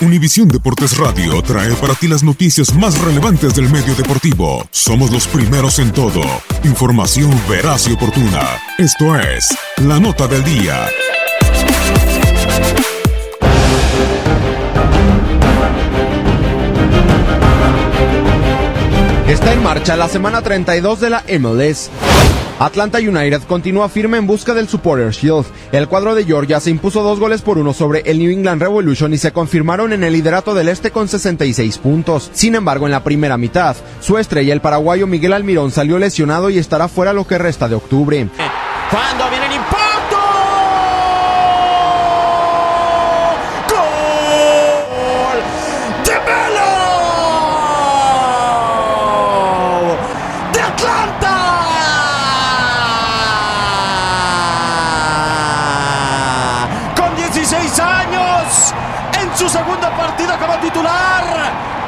Univisión Deportes Radio trae para ti las noticias más relevantes del medio deportivo. Somos los primeros en todo. Información veraz y oportuna. Esto es La Nota del Día. Está en marcha la semana 32 de la MLS. Atlanta United continúa firme en busca del Supporter Shield. El cuadro de Georgia se impuso dos goles por uno sobre el New England Revolution y se confirmaron en el liderato del este con 66 puntos. Sin embargo, en la primera mitad, su estrella, el paraguayo Miguel Almirón, salió lesionado y estará fuera lo que resta de octubre. Cuando viene el impacto. ¡Gol! ¡De Melo! ¡De Atlanta! Con 16 años, en su segunda partida como titular.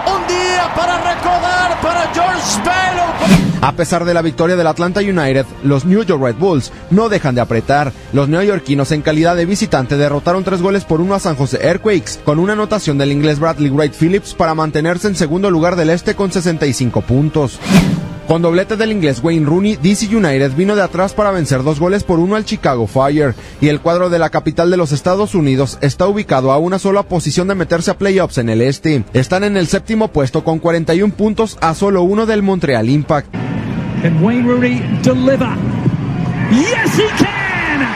Un día para recordar para George Melo. A pesar de la victoria del Atlanta United, los New York Red Bulls no dejan de apretar. Los neoyorquinos en calidad de visitante derrotaron tres goles por uno a San José Earthquakes, con una anotación del inglés Bradley Wright Phillips para mantenerse en segundo lugar del este con 65 puntos. Con doblete del inglés Wayne Rooney, DC United vino de atrás para vencer dos goles por uno al Chicago Fire, y el cuadro de la capital de los Estados Unidos está ubicado a una sola posición de meterse a playoffs en el este. Están en el séptimo puesto con 41 puntos a solo uno del Montreal Impact. Wayne Rooney deliver? Yes, he can!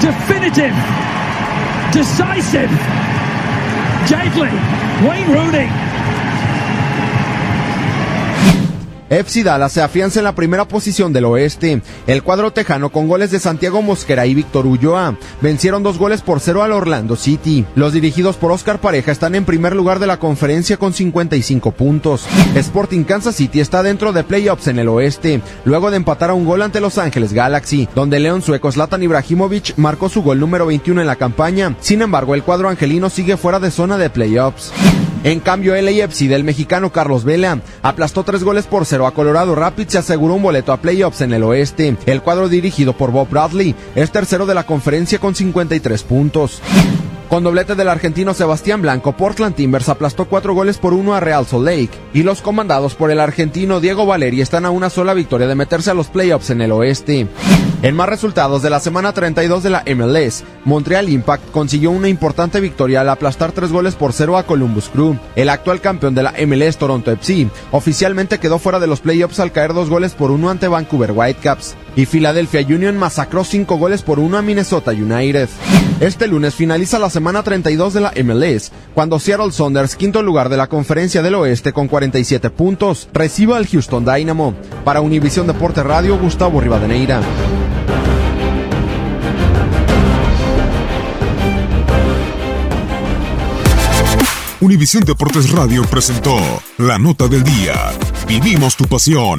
Definitive, decisive, deadly. Wayne Rooney. FC Dallas se afianza en la primera posición del oeste. El cuadro tejano con goles de Santiago Mosquera y Víctor Ulloa vencieron dos goles por cero al Orlando City. Los dirigidos por Oscar Pareja están en primer lugar de la conferencia con 55 puntos. Sporting Kansas City está dentro de playoffs en el oeste, luego de empatar a un gol ante Los Ángeles Galaxy, donde León Sueco Zlatan Ibrahimovic marcó su gol número 21 en la campaña. Sin embargo, el cuadro angelino sigue fuera de zona de playoffs. En cambio, LAFC del mexicano Carlos Vela aplastó tres goles por cero a Colorado Rapids y aseguró un boleto a playoffs en el oeste. El cuadro dirigido por Bob Bradley es tercero de la conferencia con 53 puntos. Con doblete del argentino Sebastián Blanco, Portland Timbers aplastó cuatro goles por uno a Real Salt Lake, y los comandados por el argentino Diego Valeri están a una sola victoria de meterse a los playoffs en el oeste. En más resultados de la semana 32 de la MLS, Montreal Impact consiguió una importante victoria al aplastar tres goles por cero a Columbus Crew. El actual campeón de la MLS Toronto FC oficialmente quedó fuera de los playoffs al caer dos goles por uno ante Vancouver Whitecaps. Y Philadelphia Union masacró cinco goles por uno a Minnesota United. Este lunes finaliza la semana 32 de la MLS, cuando Seattle Saunders, quinto lugar de la Conferencia del Oeste con 47 puntos, reciba al Houston Dynamo. Para Univisión Deporte Radio, Gustavo Rivadeneira. Univisión Deportes Radio presentó La Nota del Día. Vivimos tu pasión.